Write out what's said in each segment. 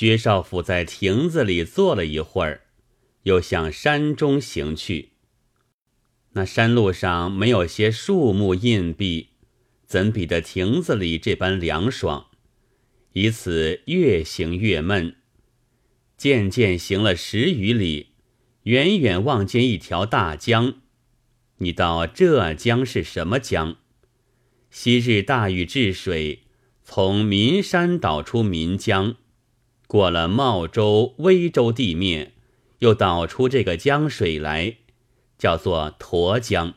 薛少府在亭子里坐了一会儿，又向山中行去。那山路上没有些树木荫蔽，怎比得亭子里这般凉爽？以此越行越闷。渐渐行了十余里，远远望见一条大江。你道这江是什么江？昔日大禹治水，从岷山导出岷江，过了茂州、威州地面，又导出这个江水来。叫做沱江，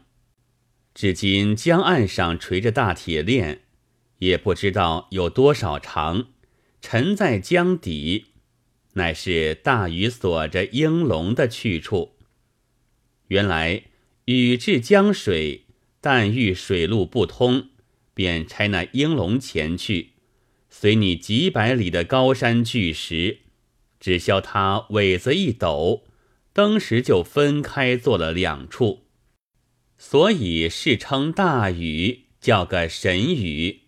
至今江岸上垂着大铁链，也不知道有多少长，沉在江底，乃是大禹锁着应龙的去处。原来禹治江水，但遇水路不通，便差那应龙前去，随你几百里的高山巨石，只消他尾子一抖。当时就分开做了两处，所以世称大禹叫个神禹。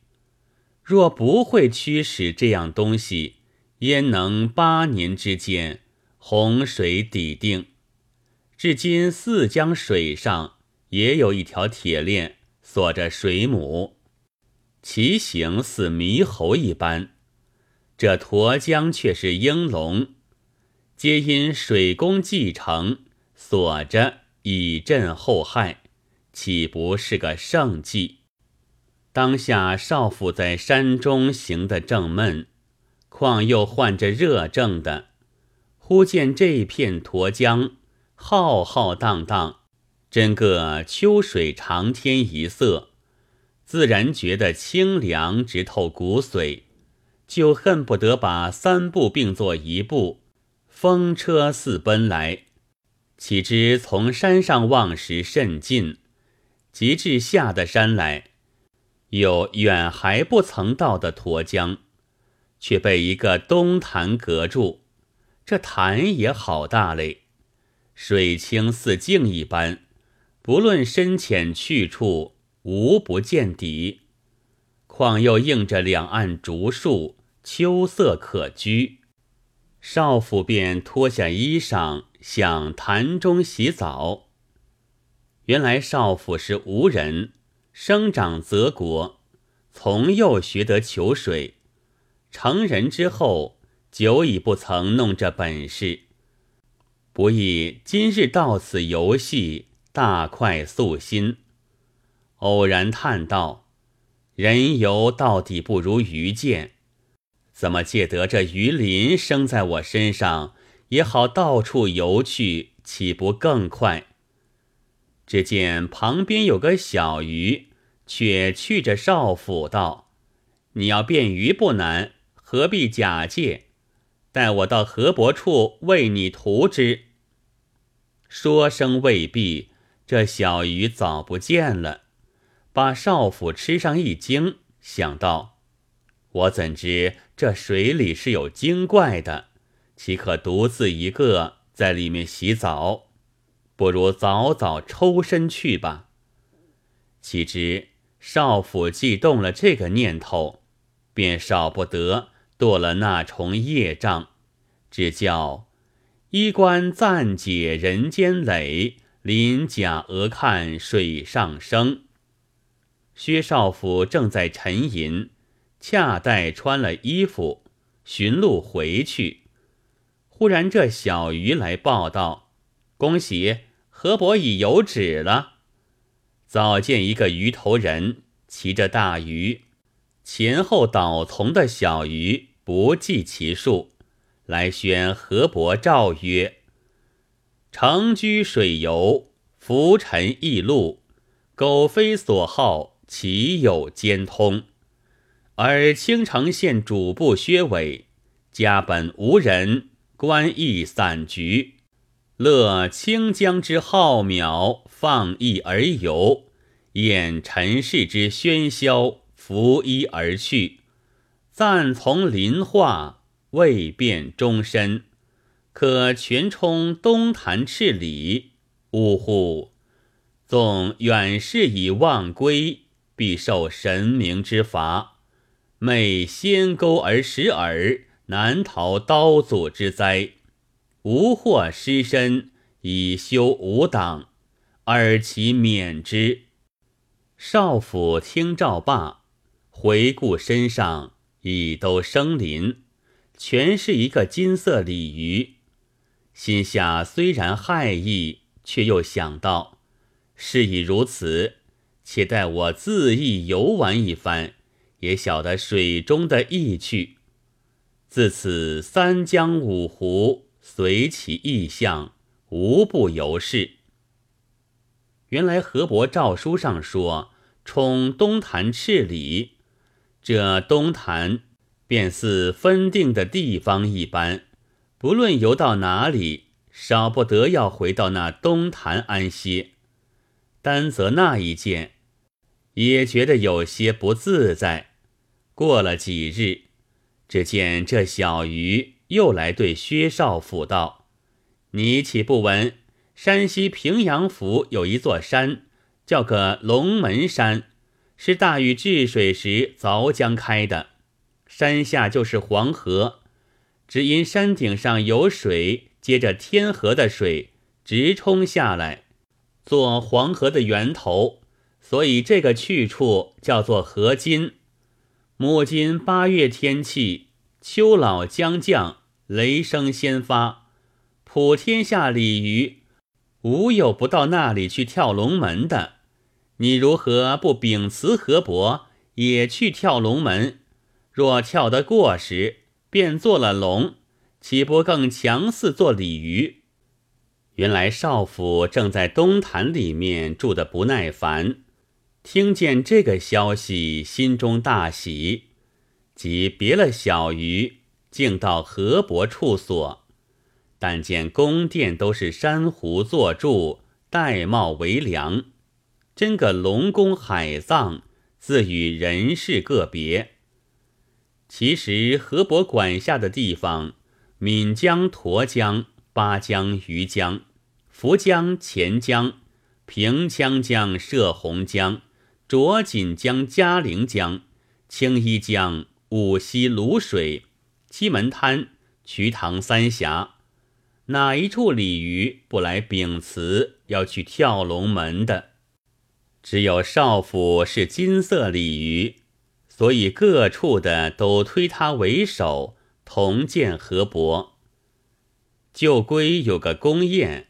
若不会驱使这样东西，焉能八年之间洪水抵定？至今泗江水上也有一条铁链锁着水母，其形似猕猴一般。这沱江却是鹰龙。皆因水工继承锁着以镇后害，岂不是个圣迹？当下少府在山中行得正闷，况又患着热症的，忽见这片沱江浩浩荡荡，真个秋水长天一色，自然觉得清凉直透骨髓，就恨不得把三步并作一步。风车似奔来，岂知从山上望时甚近，及至下的山来，有远还不曾到的沱江，却被一个东潭隔住。这潭也好大嘞，水清似镜一般，不论深浅去处，无不见底。况又映着两岸竹树，秋色可居。少府便脱下衣裳，向潭中洗澡。原来少府是吴人，生长泽国，从幼学得求水。成人之后，久已不曾弄这本事，不意今日到此游戏，大快素心。偶然叹道：“人游到底不如鱼见。”怎么借得这鱼鳞生在我身上，也好到处游去，岂不更快？只见旁边有个小鱼，却去着少府道：“你要变鱼不难，何必假借？待我到河伯处为你涂之。”说声未必，这小鱼早不见了，把少府吃上一惊，想到。我怎知这水里是有精怪的？岂可独自一个在里面洗澡？不如早早抽身去吧。岂知少府既动了这个念头，便少不得堕了那重业障，只叫衣冠暂解人间累，鳞甲额看水上升。薛少府正在沉吟。恰待穿了衣服，寻路回去，忽然这小鱼来报道：“恭喜河伯已有旨了。”早见一个鱼头人骑着大鱼，前后倒从的小鱼不计其数，来宣河伯诏曰：“乘居水游，浮沉易路，苟非所好，岂有兼通？”而青城县主簿薛伟家本无人，官役散局，乐清江之浩渺，放逸而游，厌尘世之喧嚣，拂衣而去。暂从林化，未变终身，可全冲东潭赤里。呜呼！纵远视以忘归，必受神明之罚。昧仙钩而食饵，难逃刀俎之灾。无获失身，以修吾党，尔其免之。少府听诏罢，回顾身上已都生鳞，全是一个金色鲤鱼。心下虽然骇异，却又想到，事已如此，且待我自意游玩一番，也晓得水中的意趣。自此三江五湖。随其意象，无不游是。原来河伯诏书上说，冲东坛赤里，这东坛便似分定的地方一般，不论游到哪里，少不得要回到那东坛安歇。单则那一件，也觉得有些不自在。过了几日，只见这小鱼。又来对薛少府道：“你岂不闻山西平阳府有一座山，叫个龙门山，是大禹治水时凿江开的。山下就是黄河，只因山顶上有水，接着天河的水直冲下来，做黄河的源头，所以这个去处叫做河津。母今八月天气。”秋老将降，雷声先发，普天下鲤鱼，无有不到那里去跳龙门的。你如何不秉辞河伯，也去跳龙门？若跳得过时，便做了龙，岂不更强似做鲤鱼？原来少府正在东坛里面住得不耐烦，听见这个消息，心中大喜。即别了小鱼，径到河伯处所，但见宫殿都是珊瑚作柱，玳瑁为梁，真个龙宫海藏，自与人世个别。其实河伯管辖的地方，岷江、沱江、巴江、余江、涪江、钱江、平羌江、射洪江、浊锦江、嘉陵江、青衣江。五溪泸水、七门滩、瞿塘三峡，哪一处鲤鱼不来秉辞要去跳龙门的？只有少府是金色鲤鱼，所以各处的都推他为首，同见河伯。旧规有个宫宴，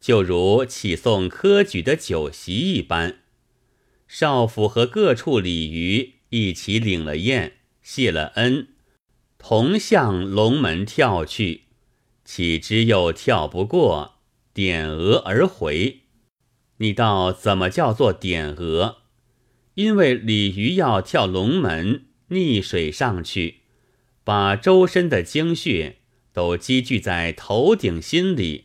就如启送科举的酒席一般，少府和各处鲤鱼一起领了宴。谢了恩，同向龙门跳去，岂知又跳不过，点额而回。你道怎么叫做点额？因为鲤鱼要跳龙门，逆水上去，把周身的精血都积聚在头顶心里，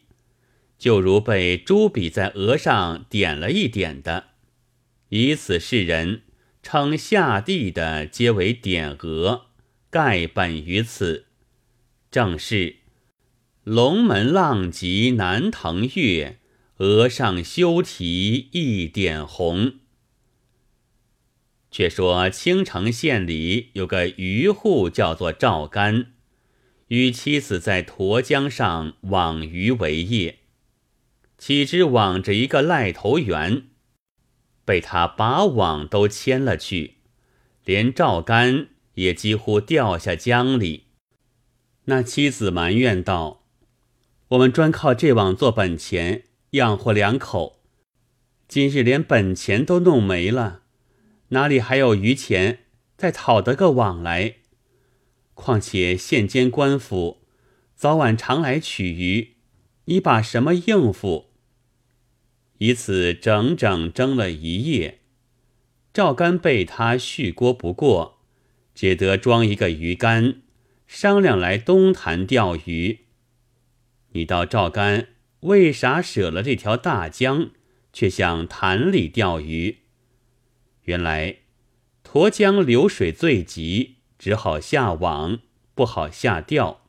就如被朱笔在额上点了一点的，以此示人。称下地的皆为点额，盖本于此。正是龙门浪急难腾月，额上修题一点红。却说青城县里有个渔户，叫做赵干，与妻子在沱江上网鱼为业，岂知网着一个赖头猿。被他把网都牵了去，连赵干也几乎掉下江里。那妻子埋怨道：“我们专靠这网做本钱，养活两口，今日连本钱都弄没了，哪里还有余钱再讨得个网来？况且县监官府早晚常来取鱼，你把什么应付？”以此整整争了一夜，赵干被他续锅不过，只得装一个鱼竿，商量来东潭钓鱼。你道赵干为啥舍了这条大江，却向潭里钓鱼？原来沱江流水最急，只好下网，不好下钓，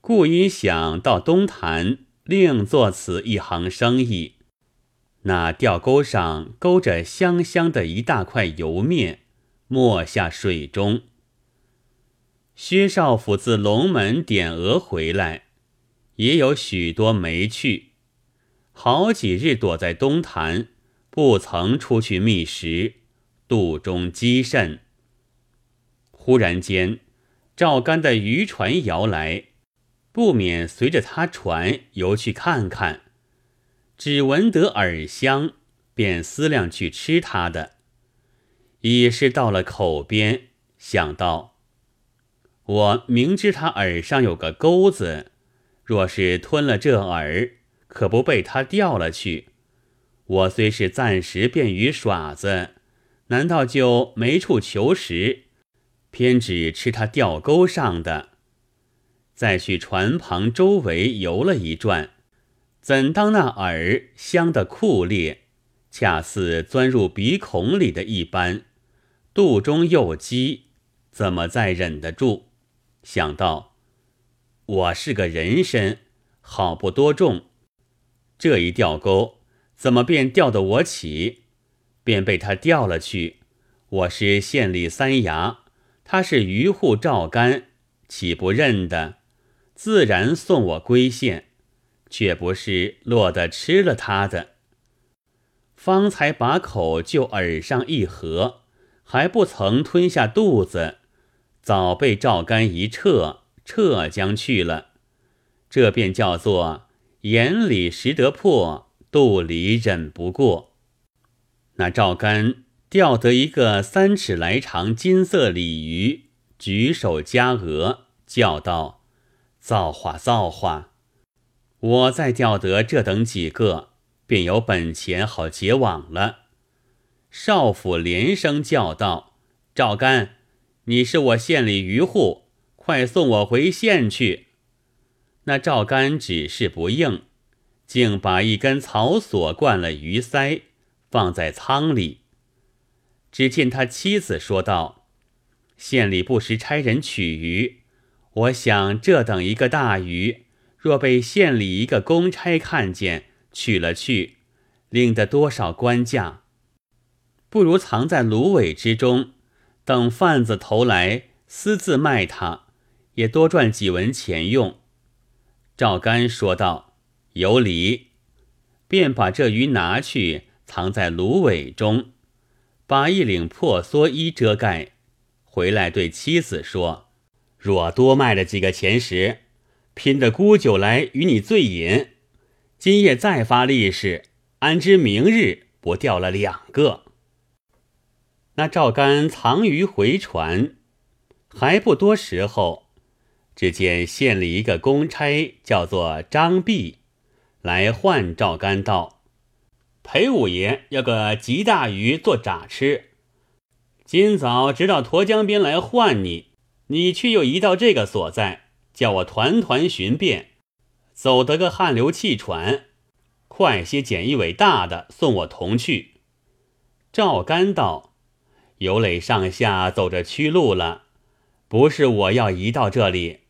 故因想到东潭，另做此一行生意。那钓钩上勾着香香的一大块油面，没下水中。薛少府自龙门点额回来，也有许多没去，好几日躲在东潭，不曾出去觅食，肚中积甚。忽然间，赵干的渔船摇来，不免随着他船游去看看，只闻得饵香，便思量去吃他的。已是到了口边，想到我明知他耳上有个钩子，若是吞了这饵，可不被他钓了去。我虽是暂时便于耍子，难道就没处求食？偏只吃他钓钩上的，再去船旁周围游了一转，怎当那饵香的酷烈，恰似钻入鼻孔里的一般，肚中又饥，怎么再忍得住？想到我是个人参，好不多重，这一钓钩怎么便钓得我起？便被他钓了去。我是县里三衙。他是渔户赵干，岂不认得？自然送我归县，却不是落得吃了他的。方才把口就耳上一合，还不曾吞下肚子，早被赵干一撤，撤将去了。这便叫做眼里识得破，肚里忍不过。那赵干。钓得一个三尺来长金色鲤鱼，举手加额，叫道：“造化，造化！我再钓得这等几个，便有本钱好结网了。”少府连声叫道：“赵干，你是我县里渔户，快送我回县去。”那赵干只是不应，竟把一根草索灌了鱼鳃，放在仓里。只见他妻子说道：“县里不时差人取鱼，我想这等一个大鱼，若被县里一个公差看见取了去，领得多少官价？不如藏在芦苇之中，等贩子投来私自卖他，也多赚几文钱用。”赵干说道：“有理。”便把这鱼拿去藏在芦苇中。把一领破蓑衣遮盖，回来对妻子说：“若多卖了几个钱时，拼的沽酒来与你醉饮。今夜再发利是，安知明日不掉了两个？”那赵干藏鱼回船，还不多时候，只见县里一个公差叫做张弼，来唤赵干道。裴五爷要个极大鱼做炸吃，今早直到沱江边来唤你，你却又移到这个所在，叫我团团寻遍，走得个汗流气喘，快些捡一尾大的送我同去。赵干道：“游磊上下走着屈路了，不是我要移到这里，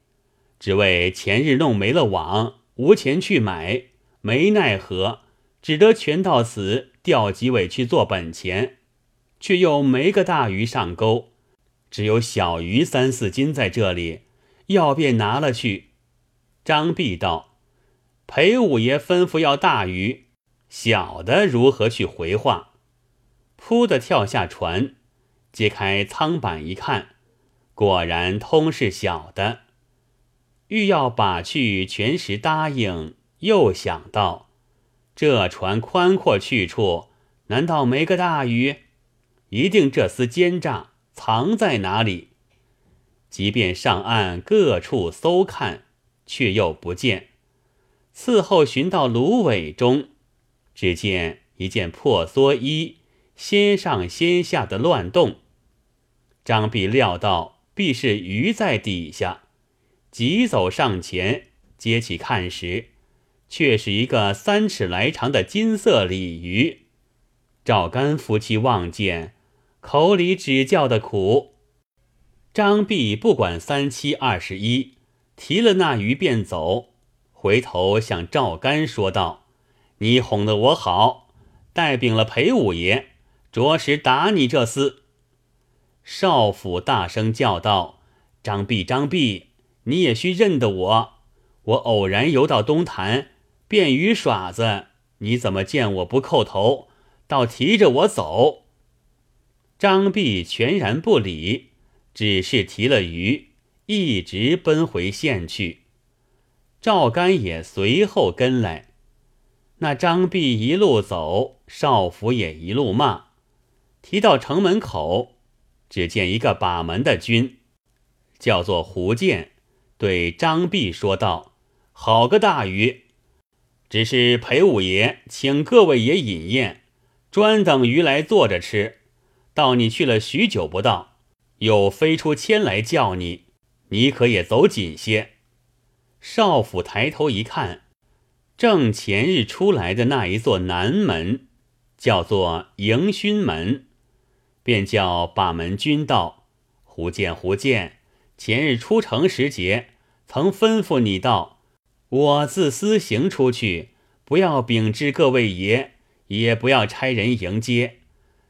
只为前日弄没了网，无钱去买，没奈何。”只得全到此钓几尾去做本钱，却又没个大鱼上钩，只有小鱼三四斤在这里，药便拿了去。张弼道：“裴五爷吩咐要大鱼，小的如何去回话？”扑的跳下船，揭开舱板一看，果然通是小的。欲要把去，全时答应，又想到。这船宽阔去处，难道没个大鱼？一定这厮奸诈藏在哪里？即便上岸各处搜看，却又不见。伺候寻到芦苇中，只见一件破蓑衣，先上先下的乱动。张弼料到必是鱼在底下，急走上前接起看时。却是一个三尺来长的金色鲤鱼，赵干夫妻望见，口里只叫的苦。张弼不管三七二十一，提了那鱼便走，回头向赵干说道：“你哄得我好，带禀了裴五爷，着实打你这厮。”少府大声叫道：“张弼，张弼，你也须认得我。我偶然游到东坛，便鱼耍子，你怎么见我不叩头，倒提着我走？”张弼全然不理，只是提了鱼，一直奔回县去。赵干也随后跟来。那张弼一路走，少府也一路骂。提到城门口，只见一个把门的军，叫做胡建，对张弼说道：“好个大鱼！只是裴五爷请各位爷饮宴，专等鱼来坐着吃。到你去了许久不到，又飞出千来叫你，你可也走紧些。”少府抬头一看，正前日出来的那一座南门，叫做迎勋门，便叫把门军道：“胡见胡见，前日出城时节，曾吩咐你道：我自私行出去，不要禀知各位爷，也不要差人迎接。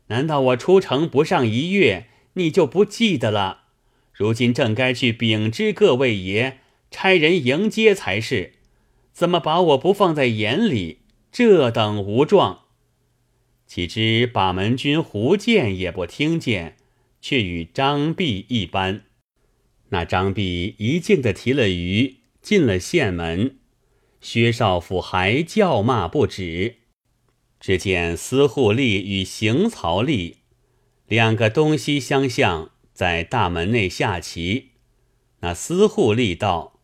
难道我出城不上一月，你就不记得了？如今正该去禀知各位爷。”差人迎接才是，怎么把我不放在眼里？这等无状！岂知把门军胡建也不听见，却与张弼一般。那张弼一径的提了鱼，进了县门。薛少府还叫骂不止。只见司户吏与行曹吏两个东西相向，在大门内下棋。那司户吏道。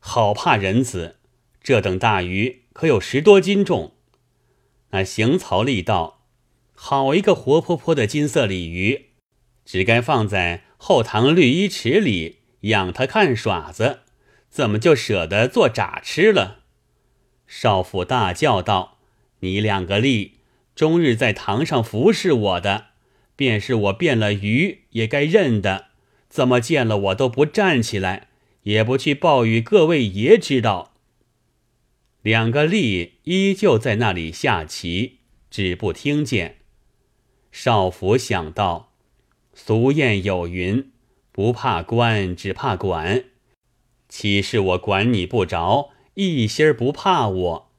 好怕人子，这等大鱼可有十多斤重。那行曹力道：“好一个活泼泼的金色鲤鱼，只该放在后堂绿衣池里养它看耍子，怎么就舍得做炸吃了？”少府大叫道：“你两个吏，终日在堂上服侍我的，便是我变了鱼也该认的，怎么见了我都不站起来？”也不去报与各位爷知道。两个吏依旧在那里下棋，只不听见。少府想到，俗谚有云：“不怕官，只怕管。”岂是我管你不着，一心儿不怕我？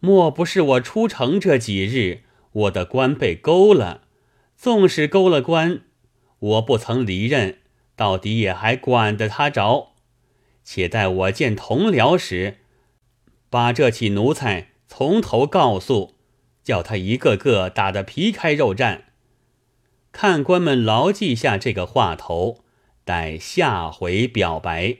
莫不是我出城这几日，我的官被勾了？纵使勾了官，我不曾离任，到底也还管得他着？且待我见同僚时，把这起奴才从头告诉，叫他一个个打得皮开肉绽。看官们牢记下这个话头，待下回表白。